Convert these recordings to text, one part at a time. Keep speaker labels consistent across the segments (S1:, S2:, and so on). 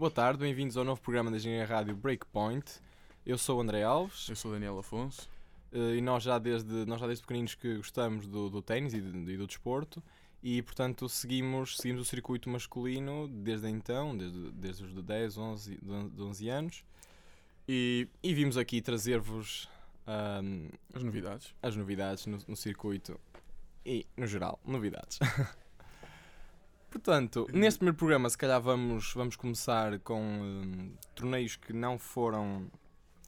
S1: Boa tarde, bem-vindos ao novo programa da Engenharia Rádio Breakpoint. Eu sou o André Alves
S2: Eu sou o Daniel Afonso.
S1: eh, e nós já desde, nós já desde pequeninos que gostamos do, do ténis e, do- e do desporto e, portanto, seguimos, seguimos o circuito masculino desde então, desde, desde os de 10, 11, de 11 anos e, e vimos aqui trazer-vos ahm,
S2: As novidades.
S1: as novidades no, no circuito e, no geral, novidades. Portanto, neste primeiro programa, se calhar vamos, vamos começar com hum, torneios que não foram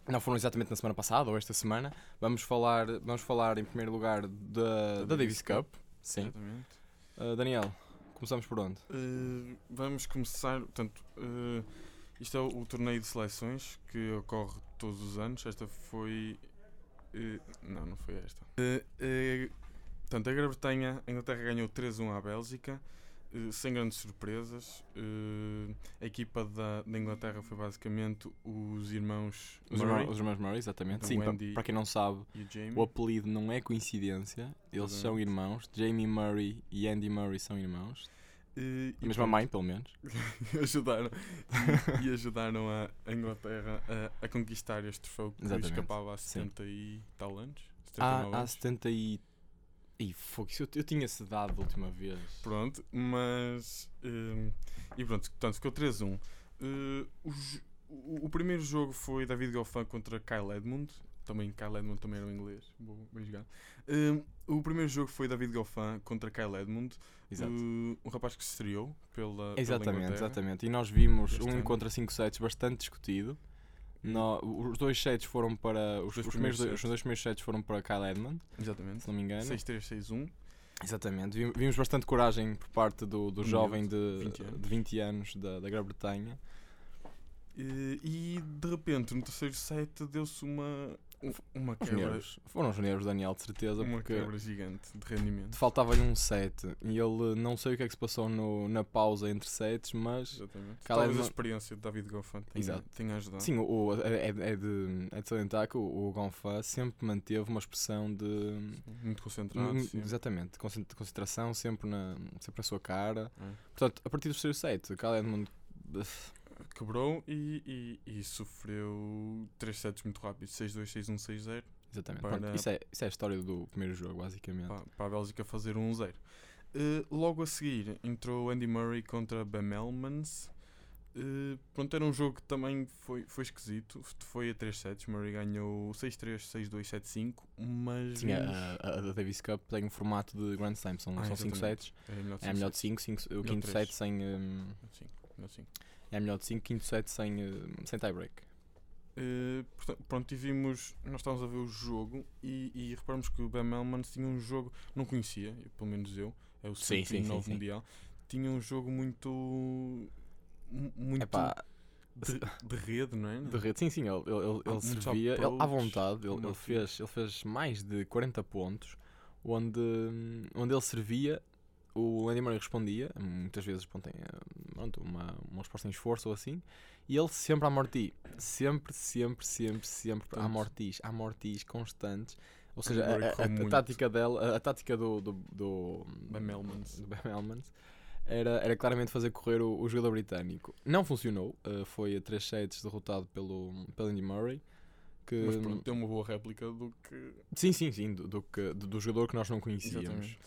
S1: não foram exatamente na semana passada ou esta semana. Vamos falar, vamos falar em primeiro lugar da, da Davis Cup. Sim.
S2: Exatamente.
S1: Uh, Daniel, começamos por onde?
S2: Eh, vamos começar. Portanto, eh, isto é o, o torneio de seleções que ocorre todos os anos. Esta foi. eh, não, não foi esta. Eh, portanto, a Grã-Bretanha, a Inglaterra ganhou 3-1 à Bélgica. Eh, sem grandes surpresas, Eh, a equipa da, da Inglaterra foi basicamente os irmãos
S1: Os
S2: Murray
S1: irmãos, os irmãos Murray, exatamente.
S2: Então,
S1: Sim, pa-
S2: Andy-
S1: para quem não sabe,
S2: o
S1: apelido não é coincidência. Eles são irmãos. Jamie Murray e Andy Murray são irmãos.
S2: Eh,
S1: A
S2: e
S1: mesma
S2: pronto.
S1: mãe, pelo menos.
S2: ajudaram e, e ajudaram a a Inglaterra a, a conquistar este troféu que escapava há
S1: sim.
S2: 70 e tal anos. 79
S1: Há, há
S2: anos.
S1: 70 e. Fogo, isso eu, eu tinha essa dado da última vez.
S2: Pronto, mas. hum, e pronto, portanto ficou 3-1. Uh, o, jo- o, o primeiro jogo foi David Goffin contra Kyle Edmund. Também Kyle Edmund também era um inglês. Boa, bem jogado. Hum, o primeiro jogo foi David Goffin contra Kyle Edmund.
S1: Exato.
S2: Uh, um rapaz que se estreou pela. pela
S1: Exatamente,
S2: Inglaterra.
S1: exatamente. E nós vimos
S2: Este
S1: um encontro a 5 sets bastante discutido. No- os dois sets foram para. Os,
S2: dois
S1: os primeiros, dois- os dois primeiros sets foram para Kyle Edmund,
S2: Exatamente.
S1: se não me engano.
S2: 6-3, 6-1.
S1: Exatamente. Vim- Vimos bastante coragem por parte do, do
S2: Um
S1: jovem de
S2: 20 anos.
S1: de 20 anos da, da Grã-Bretanha.
S2: Eh, E de repente, no terceiro set, deu-se uma, uma quebra.
S1: Foram os nervos, Daniel, de certeza,
S2: uma
S1: porque
S2: quebra gigante de rendimento.
S1: faltava-lhe um set e ele não sei o que é que se passou no- na pausa entre sets, mas
S2: Exatamente. Talvez a experiência de David Goffin tenha, tenha ajudado.
S1: Sim, o, é, é de, é de salientar que o, o sempre manteve uma expressão de.
S2: Muito concentrado. Sim.
S1: Exatamente, concent- concentração sempre na, sempre na sua cara.
S2: É.
S1: Portanto, a partir do terceiro set, Kyle Edmund.
S2: Quebrou e, e, e sofreu três sets muito rápidos: 6-2, 6-1, 6-0.
S1: Exatamente.
S2: Para-
S1: Pronto, isso, é, isso é a história do primeiro jogo, basicamente.
S2: Para, para a Bélgica fazer um 1-0. Eh, logo a seguir entrou Andy Murray contra Bam Elmans. Eh, pronto, era um jogo que também foi, foi esquisito. Foi a 3 sets. Murray ganhou 6-3, 6-2, 7-5. Mas.
S1: Sim, a, a, a Davis Cup tem um formato de Grand Slam, são 5
S2: Ah,
S1: são cinco
S2: exatamente.
S1: sets.
S2: é melhor de
S1: É de
S2: sets.
S1: 5, o
S2: Melhor
S1: quinto set sem. hum,
S2: Sim, melhor de cinco.
S1: É melhor de 5, quinto set sem, hum, sem tie-break.
S2: Eh, portanto, pronto, e vimos, nós estávamos a ver o jogo e, e reparamos que o Bam Elmans tinha um jogo, não conhecia, pelo menos eu, é o
S1: Sim, sim,
S2: 109
S1: sim, sim.
S2: Mundial, tinha um jogo muito. mu- muito
S1: Epá,
S2: de, de rede, não é?
S1: de rede, sim, sim, ele, ele, ele, servia ele, à vontade, ele, ele, fez, ele fez mais de 40 pontos, onde, onde ele servia, o Andy Murray respondia, muitas vezes pronto, hum, pronto, uma, uma resposta em esforço ou assim, e ele sempre a morti, sempre, sempre, sempre, sempre a mortis, a mortis constantes. Ou seja, a, a- a
S2: muito.
S1: tática dela, a, a tática do, do, do
S2: Bam Elmans.
S1: do Bam Elmans era, era claramente fazer correr o, o jogador britânico. Não funcionou, uh, foi a 3 sets derrotado pelo, pelo Andy Murray. Que,
S2: Mas pronto, deu uma boa réplica do que.
S1: Sim, sim, sim, do, do, que- do, do jogador que nós não conhecíamos.
S2: Exatamente.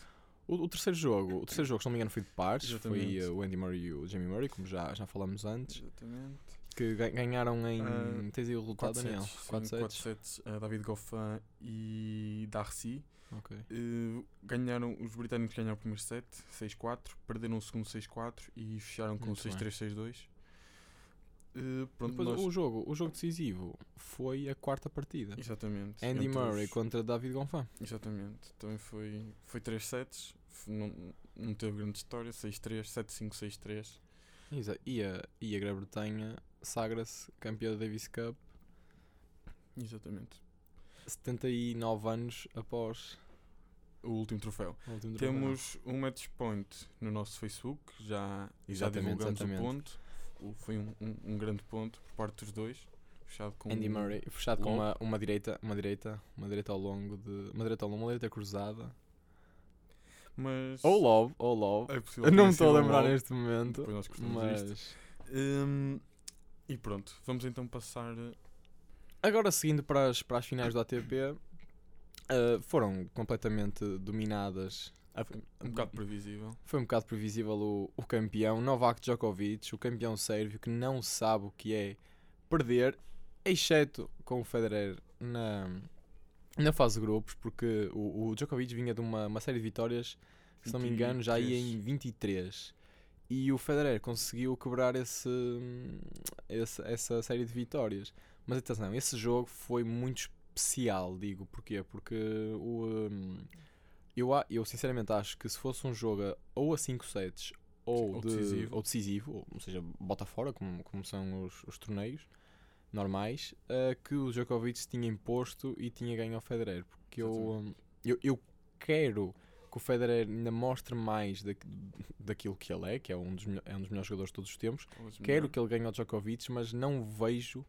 S1: O, o terceiro jogo, o terceiro jogo, se não me engano, foi de pares. Foi uh, o Andy Murray e o Jamie Murray, como já, já falamos antes.
S2: Exatamente.
S1: Que ga- ganharam em.
S2: Ah,
S1: tens aí o resultado,
S2: 4
S1: Daniel?
S2: sets.
S1: 4
S2: sim,
S1: sets.
S2: quatro sets. eh, David Goffin e Darcy.
S1: Ok.
S2: Eh, ganharam, os britânicos ganharam o primeiro set, 6-4, perderam o segundo 6-4 e fecharam com o
S1: Muito bem.
S2: 6-3, 6-2. Eh, pronto,
S1: Depois,
S2: nós-
S1: o, jogo, o jogo decisivo foi a quarta partida.
S2: Exatamente.
S1: Andy
S2: entre
S1: Murray
S2: os-
S1: contra David Gonfalves.
S2: Exatamente. Também foi, foi 3 sets, não, não teve grande história, 6-3, 7-5, 6-3.
S1: Exa- E a, e a Grã-Bretanha sagra-se campeã da Davis Cup
S2: Exatamente.
S1: 79 anos após
S2: O último troféu.
S1: o último troféu.
S2: Temos um match point no nosso Facebook, já, já divulgamos
S1: exatamente.
S2: o ponto. Foi um, um, um grande ponto por parte dos dois, fechado com
S1: Andy Murray, fechado com uma, uma direita, uma direita, uma direita ao longo de. Uma direita ao longo, uma direita cruzada.
S2: Mas
S1: Ou love, ou love.
S2: é
S1: não me estou a lembrar neste momento.
S2: Depois nós cortamos isto.
S1: Mas.
S2: Hum, E pronto, vamos então passar. eh,
S1: Agora, seguindo para as, para as finais do ATP, eh, foram completamente dominadas. A-
S2: Foi um bocado previsível.
S1: Foi um bocado previsível o, o campeão Novak Djokovic, o campeão sérvio que não sabe o que é perder, exceto com o Federer na, na fase de grupos, porque o, o Djokovic vinha de uma, uma série de vitórias, se não me engano, já ia em 23. E o Federer conseguiu quebrar esse, esse- essa série de vitórias. Mas atenção, esse jogo foi muito especial, digo, porquê? Porque o, eu, eu sinceramente acho que se fosse um jogo ou a 5 sets ou,
S2: Ou
S1: de-
S2: decisivo.
S1: ou decisivo, ou, ou seja, bota fora, como, como são os, os torneios normais, eh, que o Djokovic tinha imposto e tinha ganho ao Federer. Porque eu, hum, eu, eu quero que o Federer ainda mostre mais da, daquilo que ele é, que é um dos, é um dos melhores jogadores de todos os tempos.
S2: Talvez
S1: Quero
S2: melhor.
S1: que ele ganhe ao Djokovic, mas não vejo,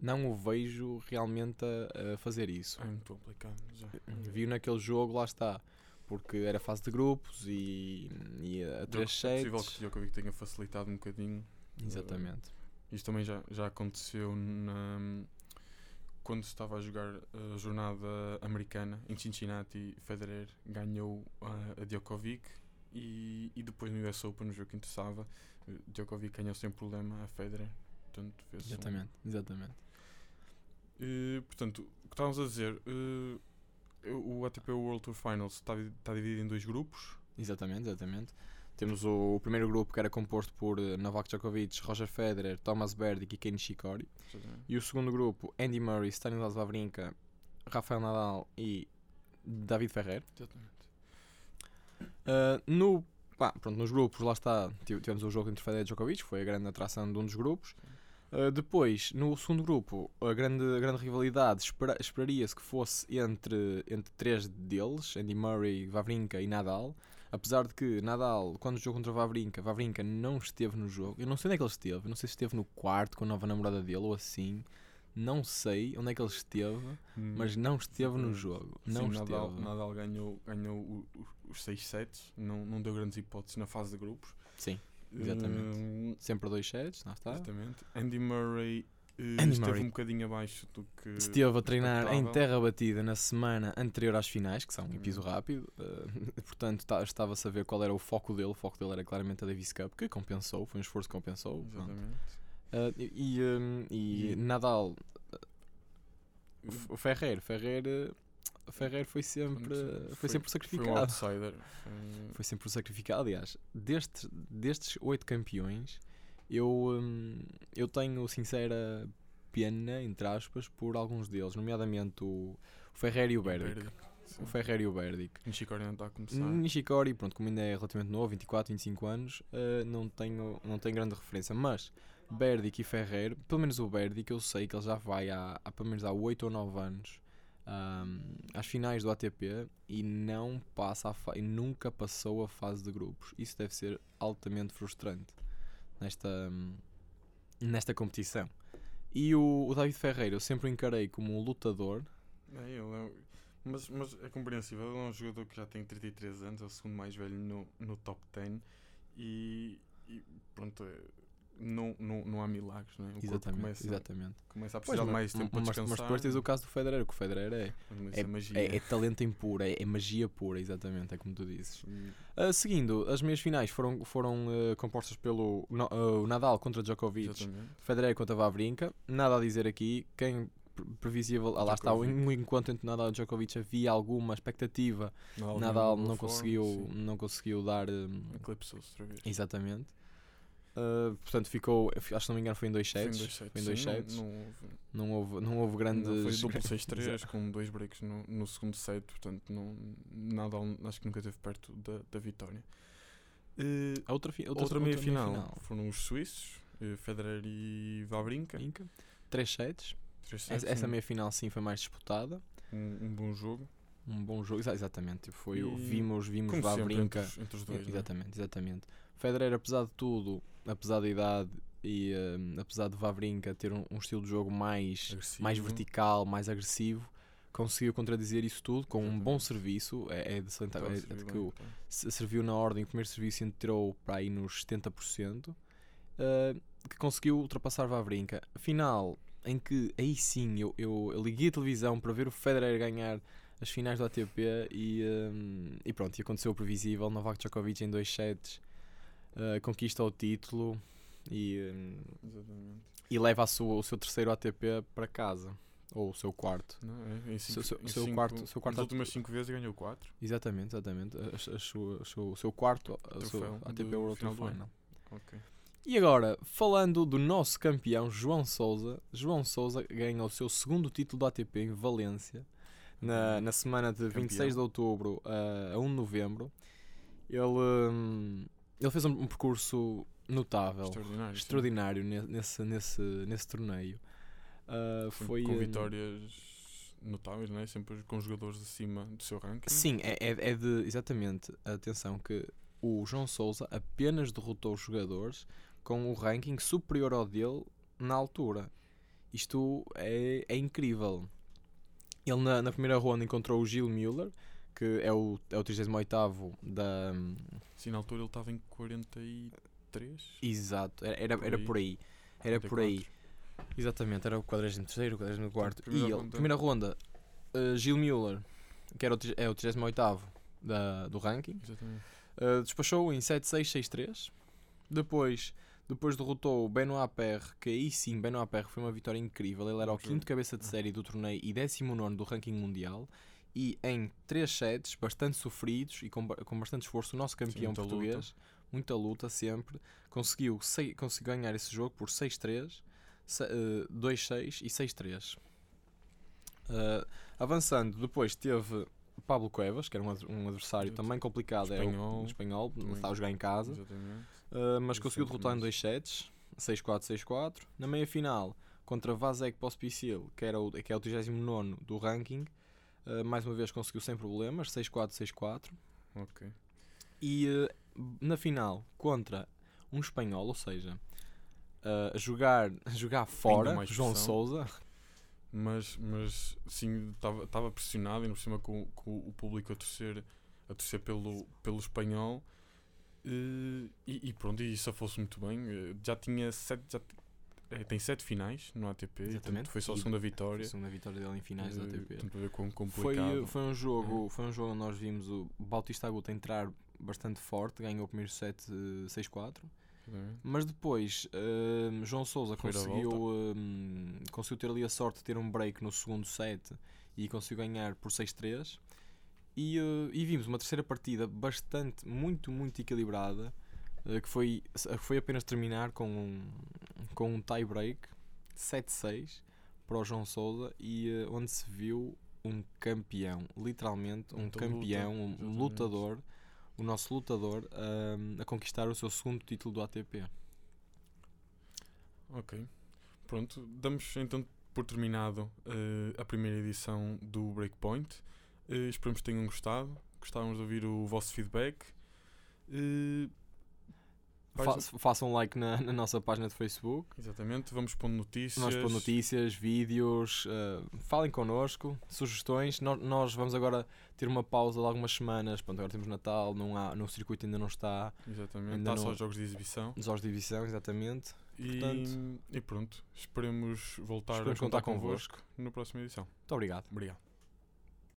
S1: não o vejo realmente a, a fazer isso.
S2: É muito complicado. Já.
S1: Viu naquele jogo, lá está. Porque era fase de grupos e, e a
S2: É
S1: 3
S2: possível que
S1: sets.
S2: o Djokovic tenha facilitado um bocadinho.
S1: Exatamente.
S2: Isto também já, já aconteceu na, quando se estava a jogar a jornada americana em Cincinnati. Federer ganhou a, a Djokovic e, e depois no US Open, no jogo que interessava, Djokovic ganhou sem problema a Federer. Portanto, fez um-
S1: Exatamente, exatamente.
S2: Eh, portanto, o que estávamos a dizer, eh, o ATP World Tour Finals está, está dividido em dois grupos.
S1: Exatamente, exatamente. Temos o, o primeiro grupo que era composto por eh, Novak Djokovic, Roger Federer, Thomas Berdych e Ken Nishikori. E o segundo grupo, Andy Murray, Stanislas Wawrinka, Rafael Nadal e David Ferrer.
S2: Exatamente.
S1: Uh, no, pá, pronto, nos grupos, lá está, tive- tivemos o jogo entre Federer e Djokovic, foi a grande atração de um dos grupos. Uh, depois, no segundo grupo, a grande, a grande rivalidade espera- esperaria-se que fosse entre, entre três deles, Andy Murray, Wawrinka e Nadal. Apesar de que Nadal, quando jogou contra Wawrinka, Wawrinka não esteve no jogo. Eu não sei onde é que ele esteve, eu não sei se esteve no quarto com a nova namorada dele ou assim. Não sei onde é que ele esteve, mas não esteve no jogo.
S2: Sim,
S1: Não
S2: Nadal,
S1: esteve.
S2: Nadal ganhou, ganhou os 6 sets, não, não deu grandes hipóteses na fase de grupos.
S1: Sim, Exatamente.
S2: Eh,
S1: sempre dois sets, lá está.
S2: exatamente. Andy Murray eh,
S1: Andy
S2: esteve
S1: Murray.
S2: um bocadinho abaixo do que.
S1: Esteve a treinar em terra batida na semana anterior às finais, que são em piso
S2: Hum.
S1: rápido. eh, portanto, tá- estava a saber qual era o foco dele. O foco dele era claramente a Davis Cup, que compensou, foi um esforço que compensou.
S2: Exatamente.
S1: Eh, e, e, um, e
S2: E-
S1: Nadal, o F- Ferrer foi sempre,
S2: Pronto,
S1: foi, sempre
S2: Foi um
S1: sacrificado.
S2: outsider. Foi-
S1: Foi sempre o sacrificado. Aliás, destes, destes oito campeões, eu, hum, eu tenho sincera pena, entre aspas, por alguns deles, nomeadamente o, o Ferrer e o Berdic.
S2: Berdic.
S1: O Ferrer e o Berdic.
S2: Nishikori não está a começar.
S1: Nishikori, pronto, como ainda é relativamente novo, 24, 25 anos, eh, não, tenho, não tenho grande referência, mas Berdic e Ferrer, pelo menos o Berdic, eu sei que ele já vai há, há pelo menos há 8 ou 9 anos ahm, às finais do ATP e não passa e nunca passou a fase de grupos. Isso deve ser altamente frustrante nesta, nesta competição. E o, o David Ferreira eu sempre o encarei como um lutador.
S2: É, ele é- mas, mas é compreensível, ele é um jogador que já tem 33 anos, é o segundo mais velho no, no top 10 e, e pronto, é, não, não, não há milagres, não é? O
S1: Exatamente,
S2: começa,
S1: exatamente.
S2: começa a
S1: Pois,
S2: precisar de
S1: mas-
S2: mais tempo para
S1: mas,
S2: descansar.
S1: mas depois tens o caso do Federer, que o Federer é, é,
S2: é
S1: é, é talento em puro, é, é magia pura, exatamente, é como tu dizes.
S2: Hum,
S1: Ah, seguindo, as meias finais foram, foram ah, compostas pelo no- ah, o Nadal contra Djokovic,
S2: Exatamente.
S1: Federer contra Wawrinka. Nada a dizer aqui, quem pre- previsível, ah, lá está, um enquanto entre Nadal e Djokovic havia alguma expectativa,
S2: Nadal,
S1: Nadal não
S2: forma,
S1: conseguiu, não conseguiu dar hum,
S2: Eclipsou-se outra vez.
S1: exatamente. Ah, portanto, ficou, acho que não me engano, foi em dois sets. Foi em dois sets.
S2: Não, houve,
S1: Não houve, não houve grandes.
S2: não, foi duplo
S1: Exato.
S2: 6-3 com dois breaks no, no segundo set, portanto não, Nadal acho que nunca esteve perto da, da vitória. Eh,
S1: A outra, fi-
S2: outra, meia final, foram os suíços, eh, Federer e Wawrinka.
S1: Inca. Três sets.
S2: Três sets,
S1: Essa, essa
S2: um-
S1: meia final sim foi mais disputada.
S2: um, um bom jogo.
S1: Um bom jogo. Exa- Exatamente. Foi, o-
S2: E
S1: vimos vimos
S2: sempre, entre entre os dois.
S1: Exatamente, exatamente. Federer, apesar de tudo, apesar da idade e hum, apesar de Wawrinka ter um, um estilo de jogo mais,
S2: Agressivo.
S1: mais vertical, mais agressivo, conseguiu contradizer isso tudo com um bom
S2: Exatamente.
S1: serviço. É, é de salientar é- é de que o, se- serviu na ordem, o primeiro serviço entrou para aí nos 70%. Uh, que conseguiu ultrapassar Vavrinka. Final em que aí sim eu, eu, eu liguei a televisão para ver o Federer ganhar as finais do ATP e, um, e pronto, e aconteceu o previsível. Novak Djokovic em dois sets uh, conquista o título e, um, e leva sua, o seu terceiro ATP para casa. Ou o seu quarto.
S2: Não, é, em cinco,
S1: seu,
S2: em
S1: seu
S2: cinco,
S1: quarto, seu quarto
S2: nas últimas 5 vezes ganhou 4.
S1: Exatamente, exatamente. A, a, a sua, a sua- o seu quarto
S2: Troféu
S1: ATP World
S2: final
S1: Tour. Final.
S2: Ok.
S1: E agora, falando do nosso campeão João Souza, João Souza ganha o seu segundo título do ATP em Valência na, na semana de
S2: Campeão.
S1: 26 de outubro a, a 1 de novembro. Ele, hum, ele fez um, um percurso notável,
S2: Extraordinário.
S1: extraordinário ne- nesse, nesse, nesse torneio.
S2: Com-
S1: foi
S2: com
S1: hum,
S2: vitórias notáveis, não é? Sempre com jogadores acima do seu ranking.
S1: Sim, é, é, é de. Exatamente. Atenção, que o João Souza apenas derrotou os jogadores com o ranking superior ao dele na altura. Isto é, é incrível. Ele na, na primeira ronda encontrou o Gil Müller, que é o, é o 38 da.
S2: Sim, na altura ele estava em 43.
S1: Exato, era, era,
S2: Por
S1: era
S2: aí.
S1: por aí. Era por aí.
S2: 44.
S1: Exatamente, era o 43 o 44 E
S2: primeira
S1: ele,
S2: ronda.
S1: primeira ronda, uh, Gil Müller, que era o, é o 38 da, do ranking.
S2: Exatamente.
S1: Uh, despachou em 7-6, 6-3. Depois, depois derrotou o Benoit Paire, que aí sim, Benoit Paire foi uma vitória incrível. Ele era o quinto cabeça de série do torneio e 19 do ranking mundial. E em 3 sets, bastante sofridos e com, com bastante esforço, o nosso campeão
S2: muita luta.
S1: português, muita luta sempre, conseguiu, sei, conseguiu ganhar esse jogo por 6-3, se- uh, 2-6 e 6-3. Uh, avançando, depois teve Pablo Cuevas, que era um, ad- adversário
S2: Exato.
S1: também complicado, era
S2: Espanhol.
S1: um espanhol,
S2: Também.
S1: está a jogar em casa,
S2: Exatamente.
S1: uh, mas
S2: Isso
S1: conseguiu
S2: é
S1: derrotar em dois sets, 6-4, 6-4. Na meia final, contra Vasek Pospisil, que, era o, que é o 39 do ranking, uh, mais uma vez conseguiu sem problemas, 6-4, 6-4.
S2: Ok.
S1: E uh, na final, contra um espanhol, ou seja, uh, jogar, jogar fora, João. Souza,
S2: Mas, mas sim, estava pressionado, ainda por cima com, com o público a torcer, a torcer pelo, pelo espanhol. eh, E, e pronto, e isso fosse muito bem. eh, Já tinha sete, já eh, tem sete finais no ATP,
S1: Exatamente.
S2: foi só a segunda
S1: foi
S2: vitória.
S1: a segunda vitória dele em finais da
S2: eh,
S1: ATP.
S2: para ver quão
S1: Foi,
S2: complicado.
S1: foi um jogo, foi um jogo onde nós vimos o Bautista Agut entrar bastante forte, ganhou o primeiro set eh, 6-4,
S2: Exatamente.
S1: mas depois eh, João Souza
S2: Primeira
S1: conseguiu, eh, conseguiu ter ali a sorte de ter um break no segundo set e conseguiu ganhar por 6-3 e, eh, e vimos uma terceira partida bastante, muito, muito equilibrada eh, que foi, que foi apenas terminar com um, com um tie break 7-6 para o João Souza e eh, onde se viu um campeão, literalmente um campeão,
S2: luta,
S1: um lutador, o nosso lutador ahm, a conquistar o seu segundo título do ATP.
S2: Ok. Pronto, damos então por terminado eh, a primeira edição do Breakpoint. Eh, esperamos que tenham gostado. Gostávamos de ouvir o vosso feedback. Vais-
S1: Fa- façam like na, na nossa página de Facebook.
S2: Exatamente, vamos pondo notícias.
S1: Nós por notícias, vídeos, ah, falem connosco, sugestões. Nós, nós vamos agora ter uma pausa de algumas semanas. Pronto, agora temos Natal, não há, no circuito ainda não está.
S2: Exatamente,
S1: Ainda
S2: está só
S1: não-
S2: os jogos de exibição.
S1: Jogos de divisão, exatamente.
S2: E,
S1: Portanto-
S2: e pronto, esperemos voltar
S1: Esperamos
S2: a contar,
S1: contar convosco.
S2: convosco na próxima edição.
S1: Muito obrigado.
S2: Obrigado.